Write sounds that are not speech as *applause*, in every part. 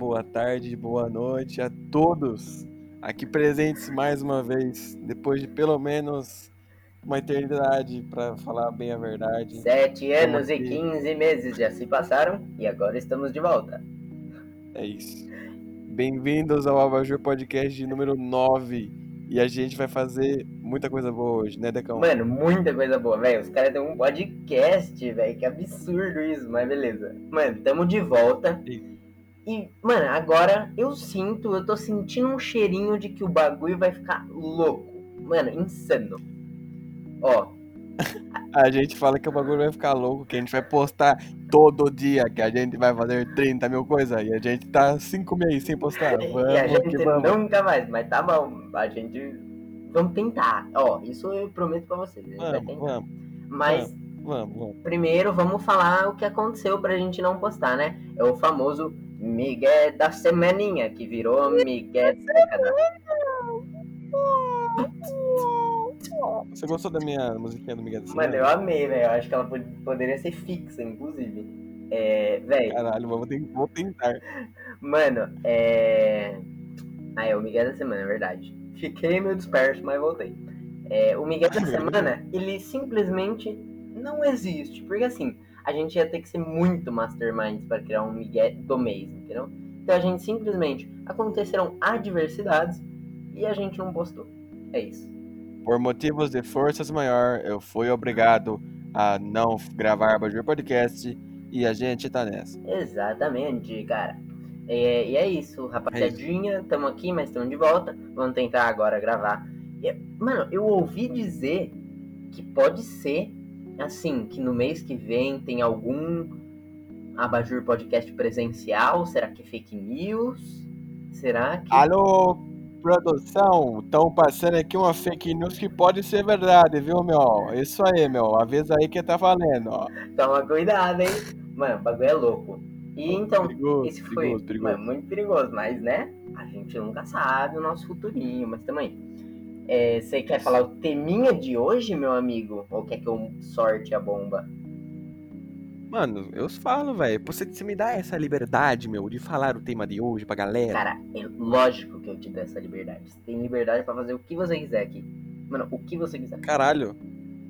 boa tarde, boa noite a todos aqui presentes mais uma vez, depois de pelo menos uma eternidade, para falar bem a verdade. Sete anos aqui. e 15 meses já se passaram e agora estamos de volta. É isso. Bem-vindos ao Abajur Podcast de número 9. E a gente vai fazer muita coisa boa hoje, né, Decão? Mano, muita coisa boa, velho. Os caras têm um podcast, velho. Que absurdo isso, mas beleza. Mano, tamo de volta. Sim. E, mano, agora eu sinto, eu tô sentindo um cheirinho de que o bagulho vai ficar louco. Mano, insano. Ó, *laughs* A gente fala que o bagulho vai ficar louco, que a gente vai postar todo dia, que a gente vai fazer 30 mil coisas. E a gente tá 5 meses sem postar. *laughs* e a Vamos gente vamos. nunca mais, mas tá bom. A gente. Vamos tentar. Ó, isso eu prometo pra vocês. A gente vai Vamos, tentar. vamos, Mas vamos, vamos. primeiro vamos falar o que aconteceu pra gente não postar, né? É o famoso Miguel da semaninha, que virou Miguel da década. Você gostou da minha musiquinha do Miguel da Mano, Semana? eu amei, velho. Eu acho que ela pod- poderia ser fixa, inclusive. É, velho, Caralho, vou, vou tentar. mano, é. Ah, é o Miguel da semana, é verdade. Fiquei meio disperso, mas voltei. É, o Miguel da *laughs* semana, ele simplesmente não existe. Porque assim, a gente ia ter que ser muito masterminds para criar um Miguel do mês, entendeu? Então a gente simplesmente aconteceram adversidades e a gente não postou. É isso. Por motivos de forças maior, eu fui obrigado a não gravar Abajur Podcast e a gente tá nessa. Exatamente, cara. É, e é isso, rapaziadinha. Tamo aqui, mas estamos de volta. Vamos tentar agora gravar. E, mano, eu ouvi dizer que pode ser, assim, que no mês que vem tem algum Abajur Podcast presencial. Será que é fake news? Será que. Alô, produção, estão passando aqui uma fake news que pode ser verdade, viu, meu? Isso aí, meu. Avisa aí que tá valendo, ó. Toma cuidado, hein? Mano, o bagulho é louco. E então, perigoso, esse foi perigoso, perigoso. mano, muito perigoso, mas né? A gente nunca sabe o nosso futurinho, mas também. É, você quer falar o teminha de hoje, meu amigo? Ou quer que eu sorte a bomba? Mano, eu falo, velho. Você, você me dá essa liberdade, meu, de falar o tema de hoje pra galera. Cara, é lógico que eu te dou essa liberdade. Você tem liberdade pra fazer o que você quiser aqui. Mano, o que você quiser. Caralho,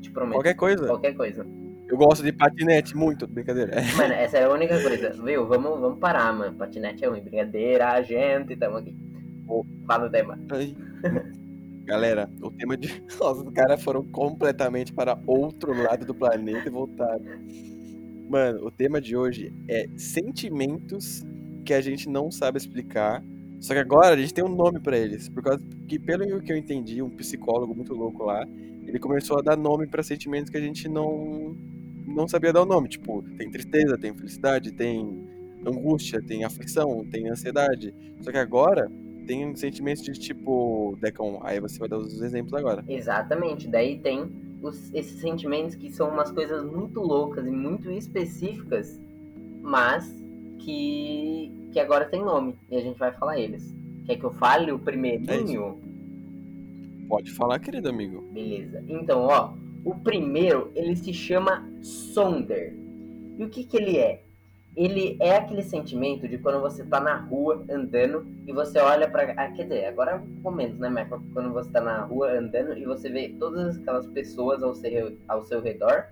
Te prometo. qualquer coisa. Qualquer coisa. Eu gosto de patinete muito, brincadeira. *laughs* Mano, essa é a única coisa. Viu? Vamos, vamos parar, mano. Patinete é ruim. Brincadeira, a gente, tamo aqui. Fala o tema. Ai. *laughs* Galera, o tema de. *laughs* Nossa, os caras foram completamente para outro lado do planeta e voltaram. Mano, o tema de hoje é sentimentos que a gente não sabe explicar. Só que agora a gente tem um nome pra eles. Por causa que, pelo que eu entendi, um psicólogo muito louco lá, ele começou a dar nome pra sentimentos que a gente não, não sabia dar o nome. Tipo, tem tristeza, tem felicidade, tem angústia, tem aflição, tem ansiedade. Só que agora tem sentimentos de tipo, Decon, aí você vai dar os exemplos agora. Exatamente. Daí tem os- esses sentimentos que são umas coisas muito loucas e muito específicas, mas que, que agora tem nome. E a gente vai falar eles. Quer que eu fale o primeirinho? Pode falar, querido amigo. Beleza. Então, ó, o primeiro, ele se chama Sonder. E o que que ele é? Ele é aquele sentimento de quando você tá na rua andando e você olha pra. Ah, quer dizer, agora é um menos, né? Mas quando você tá na rua andando e você vê todas aquelas pessoas ao seu, ao seu redor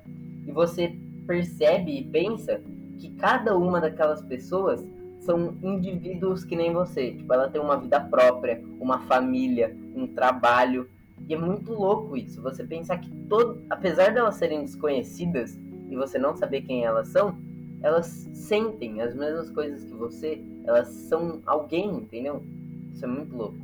e você percebe e pensa que cada uma daquelas pessoas são indivíduos que nem você. Tipo, ela tem uma vida própria, uma família, um trabalho. E é muito louco isso. Você pensar que todo, apesar de elas serem desconhecidas e você não saber quem elas são, elas sentem as mesmas coisas que você. Elas são alguém, entendeu? Isso é muito louco.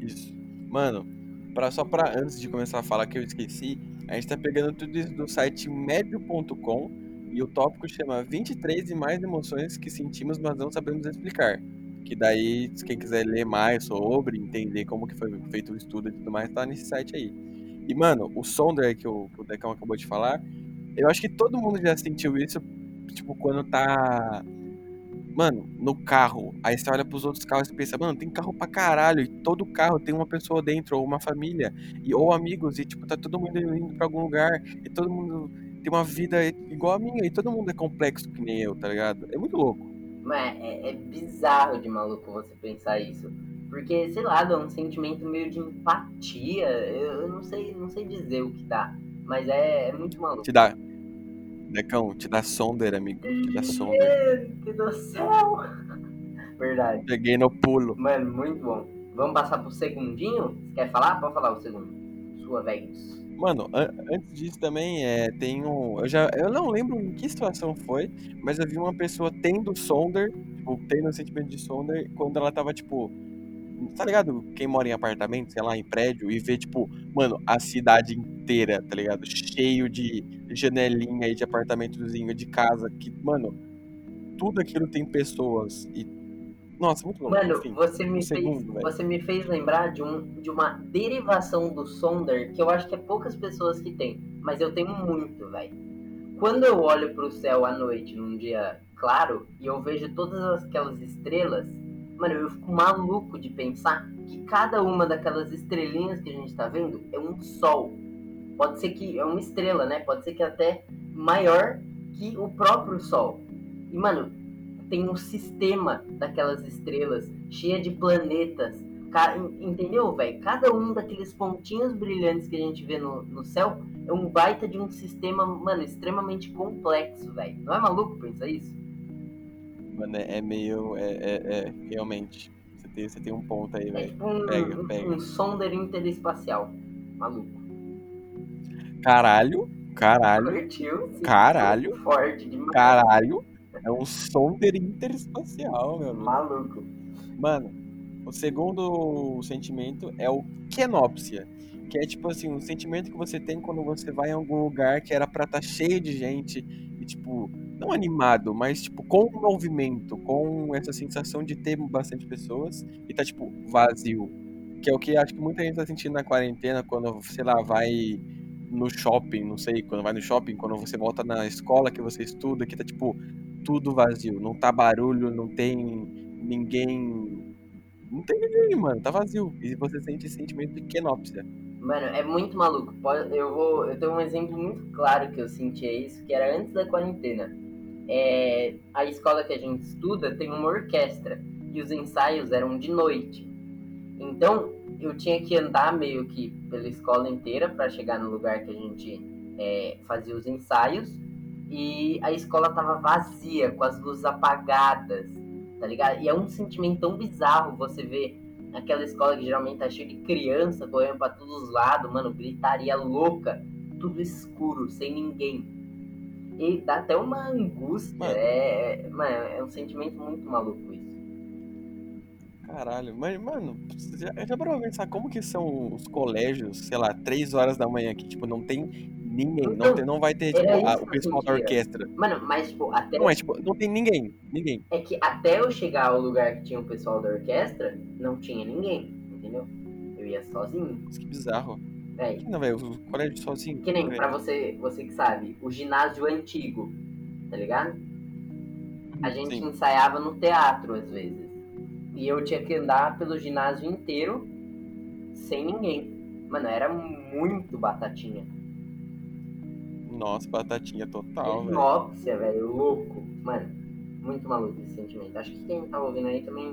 Isso. Mano, pra, só pra antes de começar a falar que eu esqueci, a gente tá pegando tudo isso do site médio.com e o tópico chama 23 e mais emoções que sentimos, mas não sabemos explicar. Que daí, quem quiser ler mais sobre, entender como que foi feito o estudo e tudo mais, tá nesse site aí. E, mano, o Sonder que o, que o Decão acabou de falar, eu acho que todo mundo já sentiu isso, tipo, quando tá Mano, no carro, aí você olha pros outros carros e pensa, mano, tem carro pra caralho, e todo carro tem uma pessoa dentro, ou uma família, e, ou amigos, e tipo, tá todo mundo indo pra algum lugar, e todo mundo tem uma vida igual a minha, e todo mundo é complexo que nem eu, tá ligado? É muito louco. Mas é, é bizarro de maluco você pensar isso. Porque, sei lá, dá um sentimento meio de empatia. Eu, eu não sei, não sei dizer o que dá. Mas é, é muito maluco. Te dá. Decão, te dá sonder, amigo. Te dá sonder. Gente do céu! Verdade. Peguei no pulo. Mano, muito bom. Vamos passar pro segundinho? Quer falar? Pode falar o segundo. Sua vez. Mano, an antes disso também é, tem um. Eu, já, eu não lembro em que situação foi, mas eu vi uma pessoa tendo Sonder, tipo, tendo o sentimento de Sonder, quando ela tava, tipo. Tá ligado? Quem mora em apartamento, sei lá, em prédio, e vê, tipo, mano, a cidade inteira, tá ligado? Cheio de janelinha aí de apartamentozinho, de casa, que, mano, tudo aquilo tem pessoas. E. Nossa, muito louco. Mano, Enfim, você me, um fez, você me fez lembrar de, um, de uma derivação do Sonder que eu acho que é poucas pessoas que tem, mas eu tenho muito, velho. Quando eu olho pro céu à noite, num dia claro, e eu vejo todas aquelas estrelas, mano, eu fico maluco de pensar que cada uma daquelas estrelinhas que a gente tá vendo é um sol. Pode ser que é uma estrela, né? Pode ser que até maior que o próprio sol. E, mano, tem um sistema daquelas estrelas, cheia de planetas. Entendeu, velho? Cada um daqueles pontinhos brilhantes que a gente vê no, no céu é um baita de um sistema, mano, extremamente complexo, velho. Não é maluco pensar isso? Mano, é, é meio. É, é, é, realmente. Você tem, você tem um ponto aí, velho. um, Pega, pega. um sonder interespacial. Maluco. Caralho, caralho, Curtiu? Caralho. Forte demais. caralho. É um sonder interespacial, meu amigo. Maluco. Mano, o segundo sentimento é o kenópsia. Que é tipo assim, um sentimento que você tem quando você vai em algum lugar que era pra estar cheio de gente e tipo, não animado, mas tipo, com movimento, com essa sensação de ter bastante pessoas e tá tipo, vazio. Que é o que acho que muita gente tá sentindo na quarentena quando, sei lá, vai no shopping, não sei, quando vai no shopping, quando você volta na escola que você estuda, que tá tipo, tudo vazio, não tá barulho, não tem ninguém. Não tem ninguém, mano, tá vazio. E você sente esse sentimento de kenópsia. Mano, é muito maluco. Eu vou, eu tenho um exemplo muito claro que eu sentia isso, que era antes da quarentena. É, a escola que a gente estuda tem uma orquestra e os ensaios eram de noite. Então eu tinha que andar meio que pela escola inteira para chegar no lugar que a gente é, fazia os ensaios e a escola tava vazia, com as luzes apagadas, tá ligado? E é um sentimento tão bizarro você ver aquela escola que geralmente tá cheia de criança correndo pra todos os lados, mano, gritaria louca, tudo escuro, sem ninguém. E dá até uma angústia, Mano. é, é- mano, é um sentimento muito maluco isso. Caralho, mas, mano, já, já parou pra pensar como que são os colégios, sei lá, três horas da manhã, que, tipo, não tem ninguém, não, Então, tem, não vai ter, tipo, a- isso o pessoal da orquestra. Mano, mas tipo, até Não é, tipo, não tem ninguém, ninguém. é que até eu chegar ao lugar que tinha o pessoal da orquestra, não tinha ninguém, entendeu? Eu ia sozinho, Nossa, que bizarro. Velho. Não, velho, o colégio sozinho. Que nem velho. pra você, você que sabe, o ginásio antigo, tá ligado? A gente Sim. ensaiava no teatro às vezes. E eu tinha que andar pelo ginásio inteiro sem ninguém. Mano, era muito batatinha. Nossa, batatinha total, velho. Hipnópsia, velho, louco. Mano, muito maluco esse sentimento. Acho que quem tá ouvindo aí também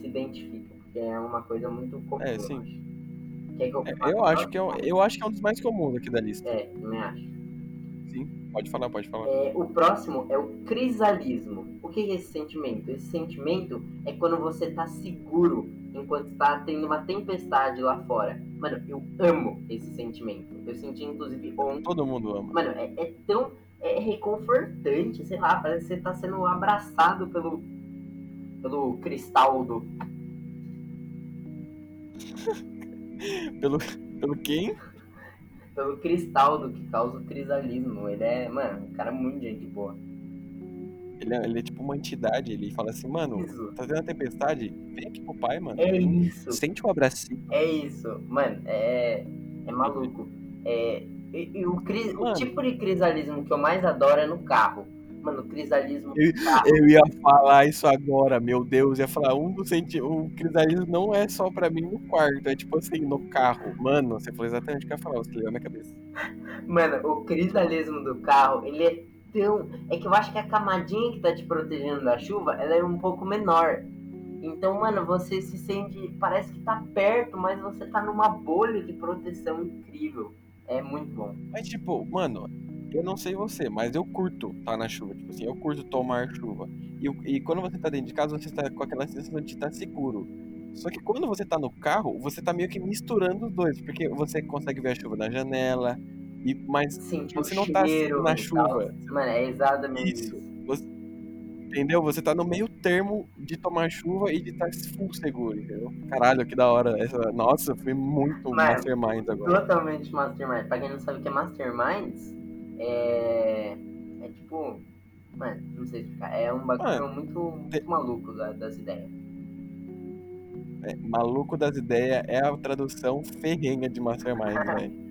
se identifica, porque é uma coisa muito comum. É, sim. Quer que eu, É, eu acho que é, um- eu acho que é um dos mais comuns aqui da lista. É, também acho. Sim, pode falar, pode falar. É, o próximo é o crisalismo. O que é esse sentimento? Esse sentimento é quando você tá seguro enquanto está tendo uma tempestade lá fora. Mano, eu amo esse sentimento. Eu senti inclusive ontem. Todo mundo ama. Mano, é, é tão é reconfortante, sei lá, parece que você tá sendo abraçado pelo pelo cristaldo. *laughs* *laughs* Pelo, pelo quem? Pelo cristaldo que causa o crisalismo. Ele é, mano, um cara muito gente boa. Ele é, ele é tipo uma entidade, ele fala assim, mano, Isso. tá tendo uma tempestade? Vem aqui pro pai, mano. É isso. Sente um abracinho. É isso, mano, é, é maluco. É, e, e o, cris, o tipo de crisalismo que eu mais adoro é no carro. Mano, o crisalismo Eu-. Eu ia falar isso agora, meu Deus. Ia falar, um dos senti... O crisalismo não é só pra mim no quarto, é tipo assim, no carro. Mano, você falou exatamente o que eu ia falar, você leu na minha cabeça. Mano, o crisalismo do carro, ele é Então, é que eu acho que a camadinha que tá te protegendo da chuva, ela é um pouco menor. Então, mano, você se sente. Parece que tá perto, mas você tá numa bolha de proteção incrível. É muito bom. Mas, tipo, mano, eu não sei você, mas eu curto estar tá na chuva. Tipo assim, eu curto tomar chuva. E, e quando você tá dentro de casa, você tá com aquela sensação de estar seguro. Só que quando você tá no carro, você tá meio que misturando os dois, porque você consegue ver a chuva na janela, e, mas Sentir você não tá cheiro na chuva. tal. Mano, é exatamente Isso. Você- entendeu? Você tá no meio termo de tomar chuva e de estar full seguro, entendeu? Caralho, que da hora. Essa, nossa, foi muito mastermind agora. Totalmente Mastermind. Pra quem não sabe o que é Masterminds, é. É tipo. Mano, não sei explicar. É um bagulho muito, muito maluco da- das ideias. É, maluco das ideias é a tradução ferrenha de mastermind, *laughs* velho.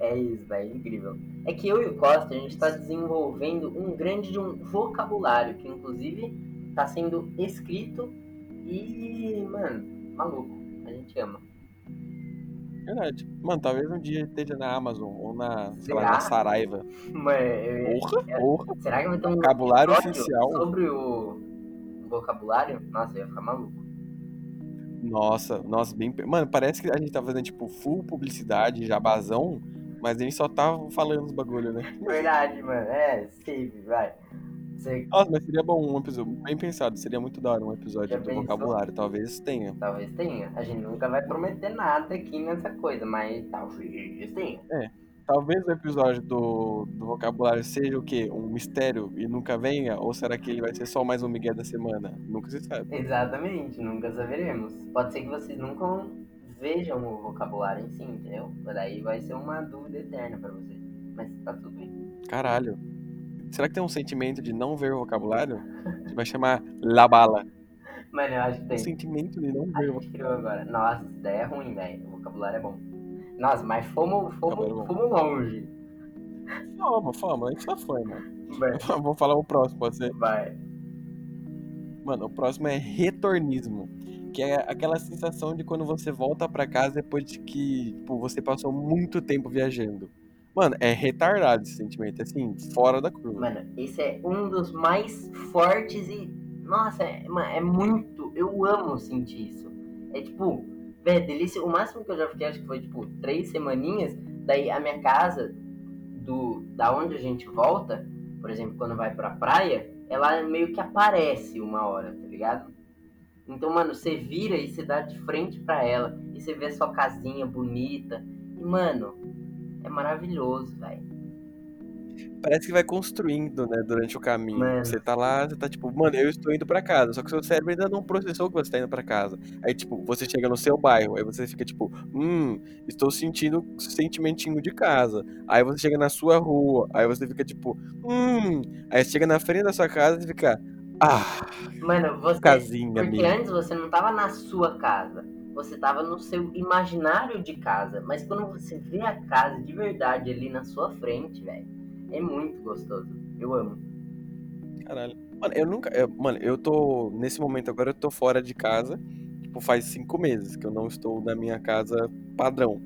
É isso, velho, incrível. É que eu e o Costa, a gente tá desenvolvendo um grande de um vocabulário, que inclusive tá sendo escrito e, mano, maluco. A gente ama. Verdade. Mano, talvez um dia esteja na Amazon ou na, sei lá, na Saraiva. Mano, eu- Porra, porra. será que vai ter um Vocabulário oficial. sobre o vocabulário? Nossa, eu ia ficar maluco. Nossa, nossa, bem. Mano, parece que a gente tá fazendo, tipo, full publicidade, jabazão, mas a gente só tá falando os bagulho, né? Verdade, mano. É, Steve, vai. Você Nossa, mas seria bom um episódio, bem pensado, seria muito da hora um episódio Já do pensou? vocabulário, talvez tenha. talvez tenha. A gente nunca vai prometer nada aqui nessa coisa, mas talvez tenha. Talvez o episódio do, do vocabulário seja o quê? Um mistério e nunca venha? Ou será que ele vai ser só mais um Miguel da semana? Nunca se sabe. Exatamente, nunca saberemos. Pode ser que vocês nunca vejam o vocabulário em si, entendeu? Daí vai ser uma dúvida eterna pra vocês. Mas tá tudo bem. Caralho. Será que tem um sentimento de não ver o vocabulário? Que vai chamar La Bala. Mano, eu acho que Um tem. sentimento de não A ver o gente agora. Nossa, ideia é ruim, velho. O vocabulário é bom. Nossa, mas fomos, Vocabulário fomos, é fomos longe. Fama, fama, a gente só foi, mano. Vou *laughs* falar o próximo, pode ser? vai. Mano, o próximo é retornismo. Que é aquela sensação de quando você volta pra casa depois de que tipo, você passou muito tempo viajando. Mano, é retardado esse sentimento, assim, fora da curva. Mano, esse é um dos mais fortes e. Nossa, é, mano, é muito. Eu amo sentir isso. É tipo, velho, delícia. O máximo que eu já fiquei, acho que foi tipo três semaninhas. Daí a minha casa, do da onde a gente volta, por exemplo, quando vai pra praia, ela meio que aparece uma hora, tá ligado? Então, mano, você vira e você dá de frente pra ela. E você vê a sua casinha bonita. E, mano, é maravilhoso, velho. Parece que vai construindo, né, durante o caminho. Mano. Você tá lá, você tá tipo, mano, eu estou indo pra casa. Só que seu cérebro ainda não processou que você tá indo pra casa. Aí, tipo, você chega no seu bairro, aí você fica tipo, hum, estou sentindo sentimentinho de casa. Aí você chega na sua rua, aí você fica tipo, hum. Aí você chega na frente da sua casa e fica, ah, Mano, você. casinha Porque minha. antes você não tava na sua casa, você tava no seu imaginário de casa. Mas quando você vê a casa de verdade ali na sua frente, velho, é muito gostoso. Eu amo. Caralho. Mano, eu nunca. eu- mano, eu tô. Nesse momento agora eu tô fora de casa. Tipo, faz cinco meses que eu não estou na minha casa padrão.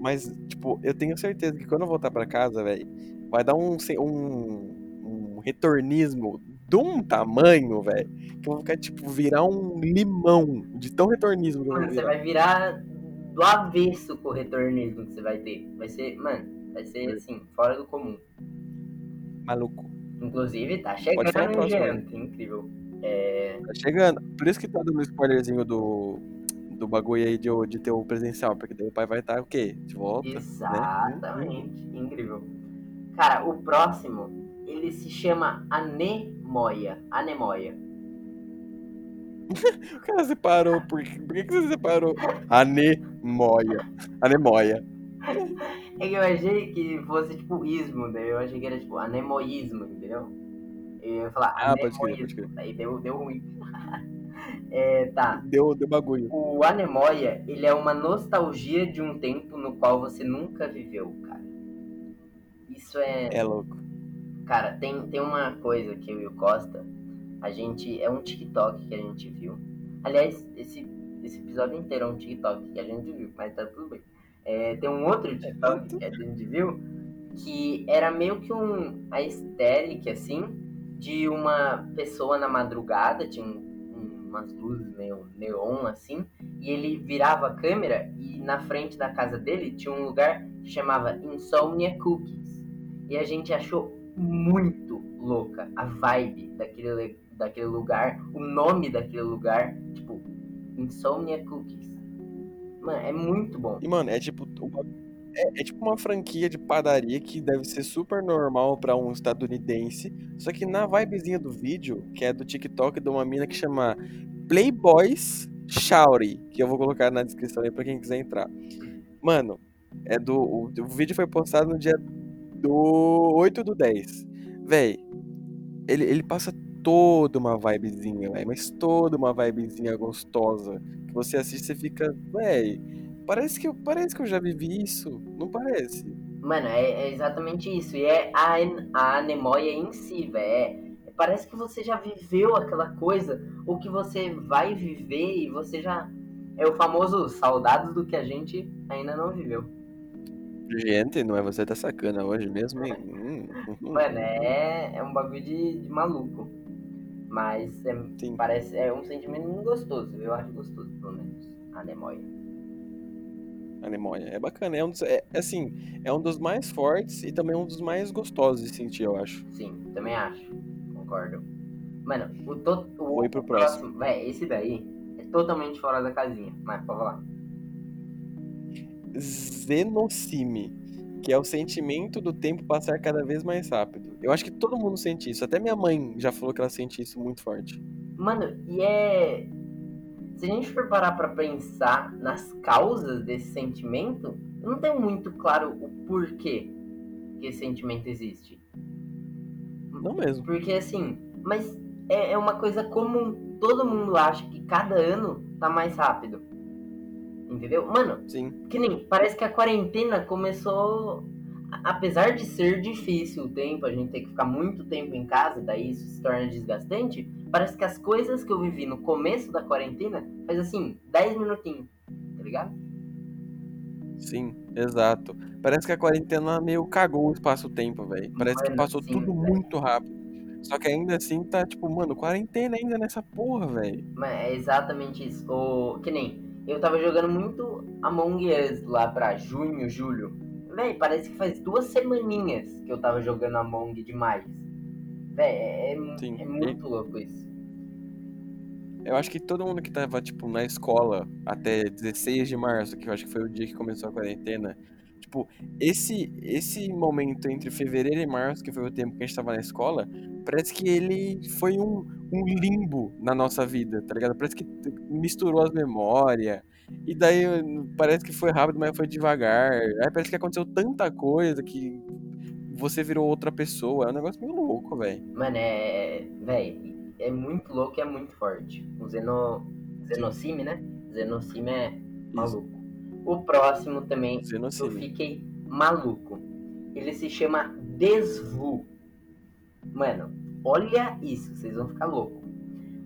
Mas, tipo, eu tenho certeza que quando eu voltar pra casa, velho, vai dar um, um, um retornismo de um tamanho, velho, que eu vou ficar, tipo, virar um limão de tão retornismo que eu vou Mano, você virar. vai virar do avesso com o retornismo que você vai ter. Vai ser, mano, vai ser assim, fora do comum. Maluco. Inclusive, tá chegando próximo, né? janta, incrível. É, Tá chegando. Por isso que tá dando um spoilerzinho do, do bagulho aí de, de ter o presencial, porque daí o pai vai estar o quê? De volta. Né? Exatamente, incrível. Cara, o próximo, ele se chama Anemoia. Anemoia. *laughs* O cara separou. Por, que- por que, que você separou? Anemoia. Anemoia. É que eu achei que fosse tipo ismo, daí eu achei que era tipo anemoísmo, entendeu? Eu ia falar Ah, pode crer, anemoísmo, pode crer. daí deu, deu ruim. *laughs* é, tá. Deu, deu bagulho. O anemoia, ele é uma nostalgia de um tempo no qual você nunca viveu, cara. Isso é. É louco. Cara, tem, tem uma coisa que eu e o Costa, a gente. É um TikTok que a gente viu. Aliás, esse, esse episódio inteiro é um TikTok que a gente viu, mas tá tudo bem. É, tem um outro TikTok que a gente viu que era meio que um aesthetic, assim, de uma pessoa na madrugada, tinha um, um, umas luzes meio neon, assim, e ele virava a câmera e na frente da casa dele tinha um lugar que chamava Insomnia Cookies. E a gente achou muito louca a vibe daquele, daquele lugar, o nome daquele lugar, tipo, Insomnia Cookies. Mano, é muito bom. E, mano, é tipo. É, é, tipo uma franquia de padaria que deve ser super normal para um estadunidense. Só que na vibezinha do vídeo, que é do TikTok de uma mina que chama Playboys Shouty, que eu vou colocar na descrição aí pra quem quiser entrar. Mano, é do. O, o vídeo foi postado no dia do 8 do 10. Véi, ele, ele passa toda uma vibezinha, véi, mas toda uma vibezinha gostosa. Que você assiste e fica, véi, parece que, eu, parece que eu já vivi isso, não parece? Mano, é, é exatamente isso. E é a, a anemóia em si, velho. É, parece que você já viveu aquela coisa, ou que você vai viver e você já. É o famoso saudades do que a gente ainda não viveu. Gente, não é você tá sacana hoje mesmo, hein? Hum, hum, Mano, é, é um bagulho de, de maluco. Mas é, parece, é um sentimento gostoso. Eu acho gostoso, pelo menos. A Nemoia. A Nemoia. É bacana. É, um dos, é, é, assim, é um dos mais fortes e também um dos mais gostosos de sentir, eu acho. Sim, também acho. Concordo. Mano, o, to, o, Foi pro próximo. próximo. Esse daí é totalmente fora da casinha. Mas, pode falar. Zenocime, que é o sentimento do tempo passar cada vez mais rápido. Eu acho que todo mundo sente isso. Até minha mãe já falou que ela sente isso muito forte. Mano, e é. Se a gente for parar pra pensar nas causas desse sentimento, eu não tenho muito claro o porquê que esse sentimento existe. Não mesmo. Porque assim, mas é, é uma coisa comum. Todo mundo acha que cada ano tá mais rápido. Entendeu? Mano, Sim. que nem. Parece que a quarentena começou. Apesar de ser difícil o tempo, a gente tem que ficar muito tempo em casa, daí isso se torna desgastante. Parece que as coisas que eu vivi no começo da quarentena faz assim, 10 minutinhos, tá ligado? Sim, exato. Parece que a quarentena meio cagou o espaço-tempo, velho. Parece que passou sim, tudo véio. muito rápido. Só que ainda assim tá tipo, mano, quarentena ainda nessa porra, velho. É exatamente isso. O... Que nem eu tava jogando muito Among Us lá pra junho, julho. Véi, parece que faz duas semaninhas que eu tava jogando Among demais. Véi, é, é, é muito e... louco isso. Eu acho que todo mundo que tava, tipo, na escola até 16 de março, que eu acho que foi o dia que começou a quarentena, tipo, esse, esse momento entre fevereiro e março, que foi o tempo que a gente tava na escola, parece que ele foi um, um limbo na nossa vida, tá ligado? Parece que misturou as memórias. E daí parece que foi rápido, mas foi devagar. Aí parece que aconteceu tanta coisa que você virou outra pessoa. É um negócio meio louco, velho. Mano, é. Velho, é muito louco e é muito forte. O Zeno. Zenocime, né? Zenocime é maluco. O próximo também, eu fiquei maluco. Ele se chama Desvu. Mano, Olha isso, vocês vão ficar loucos.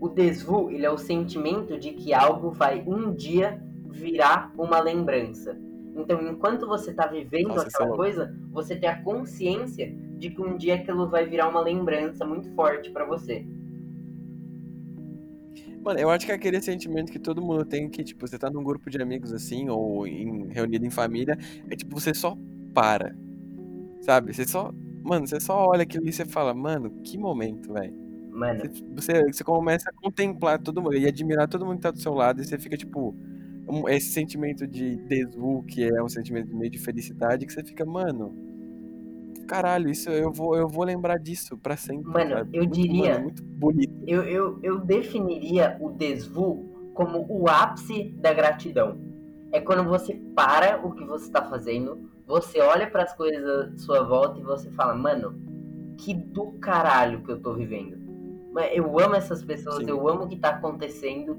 O desvu, ele é o sentimento de que algo vai um dia virar uma lembrança. Então, enquanto você está vivendo Nossa, aquela é coisa, você tem a consciência de que um dia aquilo vai virar uma lembrança muito forte para você. Mano, eu acho que é aquele sentimento que todo mundo tem que, tipo, você tá num grupo de amigos assim, ou em, reunido em família, é tipo, você só para. Sabe? Você só Mano, você só olha aquilo e você fala, mano, que momento, velho. Mano. Você, você começa a contemplar todo mundo e admirar todo mundo que tá do seu lado e você fica, tipo, um, esse sentimento de desu, que é um sentimento meio de felicidade, que você fica, mano, caralho, isso eu vou, eu vou lembrar disso pra sempre. Mano, sabe? eu muito, diria. Mano, muito bonito. Eu, eu, eu definiria o desvu como o ápice da gratidão. É quando você para o que você tá fazendo, você olha para as coisas à sua volta e você fala, mano, que do caralho que eu tô vivendo. Eu amo essas pessoas, Sim. eu amo o que tá acontecendo.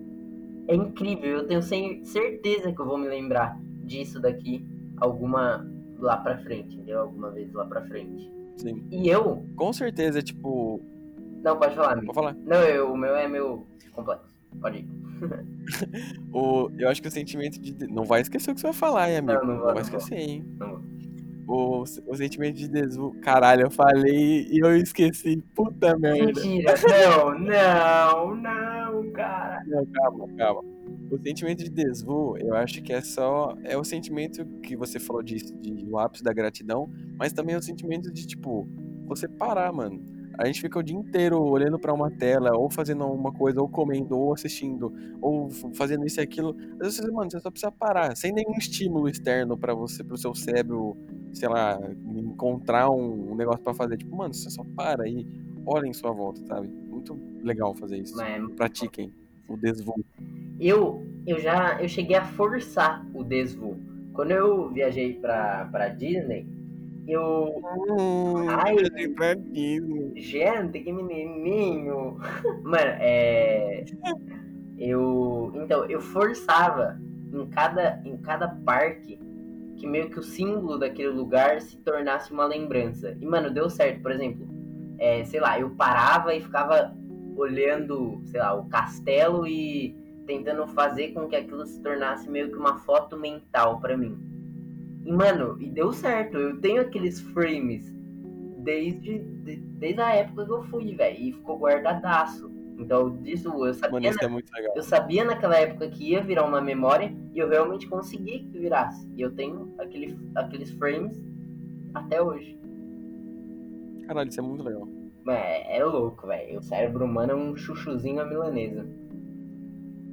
É incrível, eu tenho certeza que eu vou me lembrar disso daqui alguma lá pra frente, entendeu? Alguma vez lá pra frente. Sim. E eu. Com certeza, tipo. Não, pode falar, amigo. Pode falar. Não, eu, o meu é meu complexo. Pode ir. *laughs* o, eu acho que o sentimento de. Não vai esquecer o que você vai falar, hein, amigo? Não, não, vou, não vai esquecer, hein? Não vou. o, o sentimento de desvio. Caralho, eu falei e eu esqueci. Puta merda. Mentira, não, não, não, cara. Não, calma, calma. O sentimento de desvio, eu acho que é só. É o sentimento que você falou disso, de o ápice da gratidão, mas também é o sentimento de, tipo, você parar, mano. A gente fica o dia inteiro olhando para uma tela, ou fazendo alguma coisa, ou comendo, ou assistindo, ou fazendo isso e aquilo. Às vezes, mano, você só precisa parar, sem nenhum estímulo externo para você, pro seu cérebro, sei lá, encontrar um, negócio para fazer. Tipo, mano, você só para aí, olha em sua volta, sabe? Muito legal fazer isso. Mas... Pratiquem o desvoo. Eu, eu já eu cheguei a forçar o desvoo. Quando eu viajei pra Disney, eu. Hum, Ai, gente, que menininho. Mano, é. Eu. Então, eu forçava em cada, em cada parque que meio que o símbolo daquele lugar se tornasse uma lembrança. E, mano, deu certo. Por exemplo, é, sei lá, eu parava e ficava olhando, sei lá, o castelo e tentando fazer com que aquilo se tornasse meio que uma foto mental para mim. Mano, e deu certo. Eu tenho aqueles frames desde, de, desde a época que eu fui, velho. E ficou guardadaço. Então, disso eu sabia. Mano, isso é muito legal. Eu sabia naquela época que ia virar uma memória e eu realmente consegui que virasse. E eu tenho aquele, aqueles frames até hoje. Caralho, isso é muito legal. É, é louco, velho. O cérebro humano é um chuchuzinho à milanesa.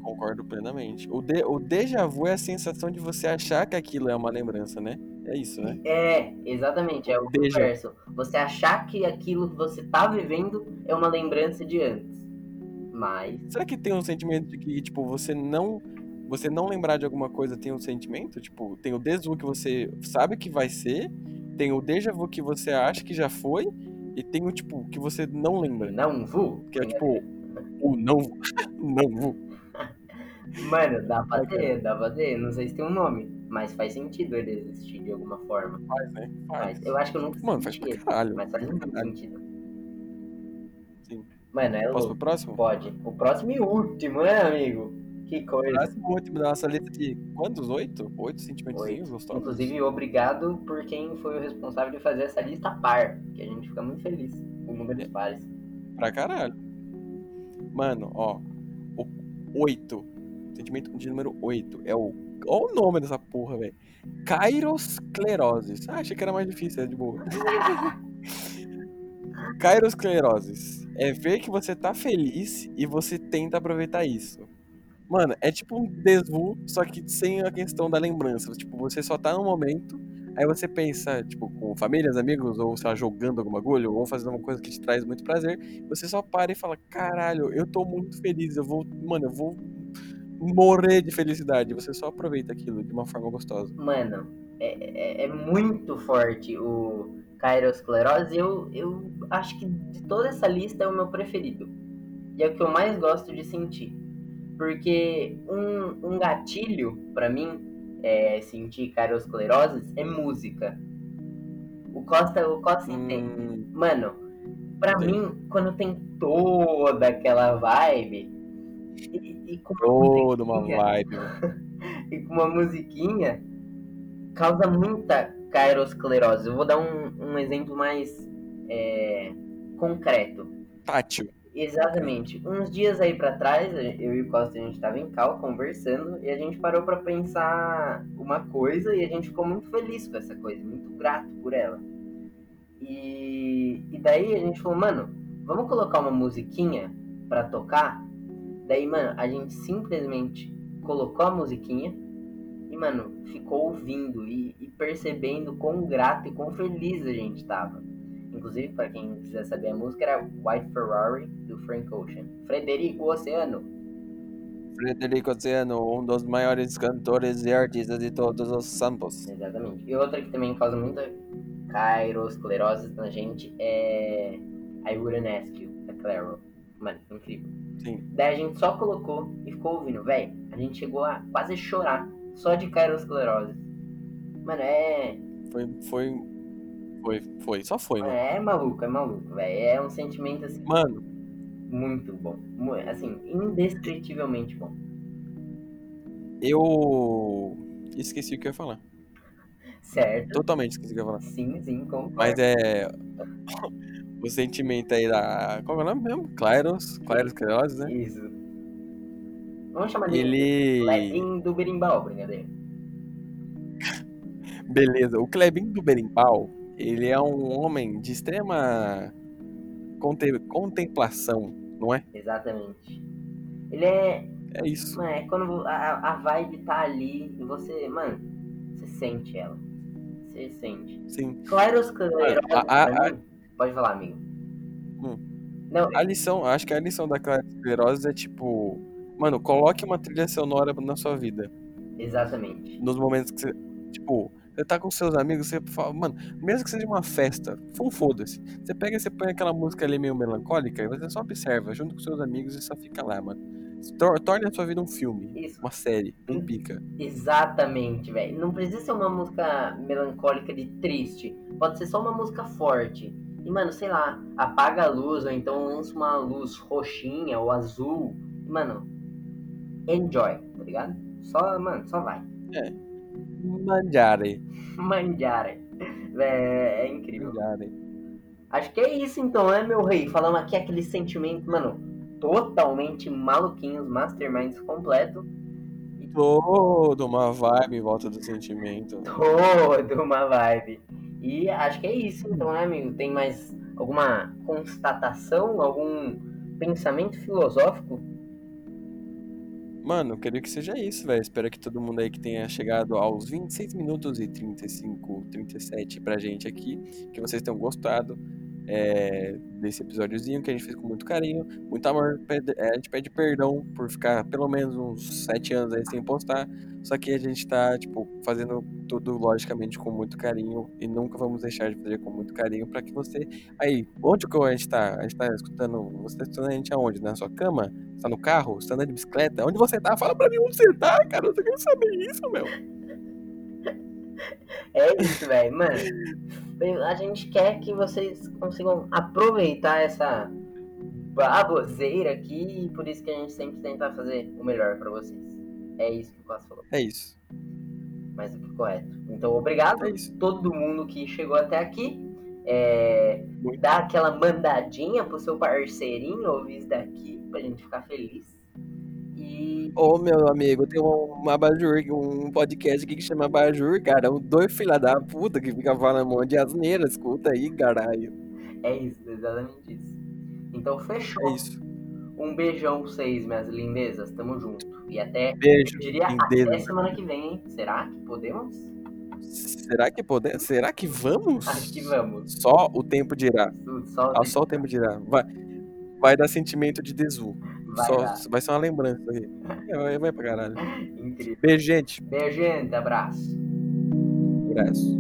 Concordo plenamente. O, de, o déjà vu é a sensação de você achar que aquilo é uma lembrança, né? É isso, né? É, exatamente. É o inverso. Você achar que aquilo que você tá vivendo é uma lembrança de antes. Mas. Será que tem um sentimento de que, tipo, você não. Você não lembrar de alguma coisa tem um sentimento? Tipo, tem o déjà vu que você sabe que vai ser, tem o déjà vu que você acha que já foi, e tem o, tipo, que você não lembra. Não vu? Que é, tipo, o não, *laughs* não vu. Mano, dá pra ter, dá pra ter. Não sei se tem um nome, mas faz sentido ele existir de alguma forma. Faz, né? Faz. Mas eu acho que eu nunca Mano, faz pra caralho. Mas faz muito sentido. Sim. Mano, é Posso pro próximo? Pode. O próximo e último, né, amigo? Que coisa. Próximo último da nossa lista de quantos? Oito? Oito sentimentos gostosos. Inclusive, obrigado por quem foi o responsável de fazer essa lista par. Que a gente fica muito feliz com o número de pares. Pra caralho. Mano, ó. O oito Sentimento de número 8. É o. Olha o nome dessa porra, velho. Cairosclerose. Ah, achei que era mais difícil, é de boa. *laughs* Cairosclerose. É ver que você tá feliz e você tenta aproveitar isso. Mano, é tipo um desvu, só que sem a questão da lembrança. Tipo, você só tá no momento, aí você pensa, tipo, com famílias, amigos, ou sei lá, jogando algum bagulho, ou fazendo uma coisa que te traz muito prazer. Você só para e fala: caralho, eu tô muito feliz, eu vou, mano, eu vou morrer de felicidade. Você só aproveita aquilo de uma forma gostosa. Mano, é, é, é muito forte o Cairosclerose. Eu, eu acho que de toda essa lista é o meu preferido. E é o que eu mais gosto de sentir. Porque um, um gatilho, para mim, é sentir cairosclerose é música. O Costa, o Costa hum. entende. Mano, pra mim, quando tem toda aquela vibe, e, e com Toda uma vibe. *laughs* e com uma musiquinha causa muita cairosclerose. Eu vou dar um, um exemplo mais é, concreto. Tátil. Exatamente. Uns dias aí para trás, eu e o Costa, a gente tava em cal conversando e a gente parou para pensar uma coisa e a gente ficou muito feliz com essa coisa, muito grato por ela. E, e daí a gente falou, mano, vamos colocar uma musiquinha para tocar Daí, mano, a gente simplesmente colocou a musiquinha e, mano, ficou ouvindo e, e percebendo quão grato e quão feliz a gente tava. Inclusive, para quem quiser saber a música, era White Ferrari, do Frank Ocean. Frederico Oceano. Frederico Oceano, um dos maiores cantores e artistas de todos os samples. Exatamente. E outra que também causa muita cairosclerose na gente é I Wouldn't Ask You, da Claro. Mano, incrível. Sim. Daí a gente só colocou e ficou ouvindo, velho. A gente chegou a quase chorar só de cairosclerose. Mano, é. Foi. Foi. Foi, foi, só foi, mano. É, é maluco, é maluco, velho. É um sentimento assim. Mano. Muito bom. Assim, indescritivelmente bom. Eu. Esqueci o que eu ia falar. Certo. Totalmente esqueci o que eu ia falar. Sim, sim, concordo. Mas é. *laughs* o sentimento aí da. Qual é o nome mesmo? Claros. Claros Queiroz, né? Isso. Vamos chamar dele Ele. Clebinho do Berimbau, brincadeira. *laughs* Beleza. O Clebinho do Berimbau, ele é um homem de extrema conte- contemplação, não é? Exatamente. Ele é. É isso. Mano, é quando a, a vibe tá ali e você. Mano, você sente ela. Você sente. Sim. Claros Queiroz, a- a- mim- Pode falar, amigo. Hum. Não, A lição, acho que a lição da Clara Queiroz é tipo. Mano, coloque uma trilha sonora na sua vida. exatamente. Nos momentos que você. Tipo, você tá com seus amigos, você fala, mano, mesmo que seja uma festa, foda-se. Você pega e você põe aquela música ali meio melancólica e você só observa junto com seus amigos e só fica lá, mano. Tor- Torne a sua vida um filme, Isso. uma série, um pica. Exatamente, velho. Não precisa ser uma música melancólica de triste. Pode ser só uma música forte. E, mano, sei lá, apaga a luz, ou então lança uma luz roxinha ou azul. E, mano, enjoy, tá ligado? Só, mano, só vai. Manjare. *laughs* Manjare. É, é incrível. Manjare. Acho que é isso então, né, meu rei? Falando aqui aquele sentimento, mano, totalmente maluquinhos, masterminds completo. Toda uma vibe em volta do sentimento. Toda uma vibe. E acho que é isso então, né, amigo? Tem mais alguma constatação, algum pensamento filosófico? Mano, eu queria que seja isso, velho. Espero que todo mundo aí que tenha chegado aos 26 minutos e 35, 37 pra gente aqui, que vocês tenham gostado é, desse episódiozinho que a gente fez com muito carinho, muito amor. É, a gente pede perdão por ficar pelo menos uns 7 anos aí sem postar, só que a gente tá, tipo, fazendo tudo logicamente com muito carinho e nunca vamos deixar de fazer com muito carinho pra que você. Aí, onde que a gente tá? A gente tá escutando. Você tá escutando a gente aonde? Na sua cama? Você tá no carro? Você tá andando de bicicleta? Onde você tá? Fala pra mim onde você tá, cara. Eu quero saber isso, meu. É isso, velho. Mano, a gente quer que vocês consigam aproveitar essa baboseira aqui e por isso que a gente sempre tenta fazer o melhor pra vocês. É isso que o Clássico falou. É isso. mais do que correto. Então, obrigado É a todo mundo que chegou até aqui. É, dá aquela mandadinha pro seu parceirinho ouvir isso daqui pra gente ficar feliz. Ô, meu amigo, tem um, uma Abajur, um podcast aqui que chama Abajur, cara. Um dois filha da puta que fica falando um monte de asneira. Escuta aí, caralho. é isso, exatamente isso. Então, fechou. É isso. Um beijão pra vocês, minhas lindezas. Tamo junto. E até, Beijo, eu diria, lindeza. até semana que vem, hein? Será que podemos? Será que podemos? Será que vamos? Acho que vamos. Só o tempo dirá. Só, Ah, Só o tempo dirá. Vai, vai dar sentimento de desu. Vai Só, dar. vai ser uma lembrança aí. É, Vai, vai pra caralho. Incrível. Beijo, gente. Beijo, gente. Abraço. Abraço.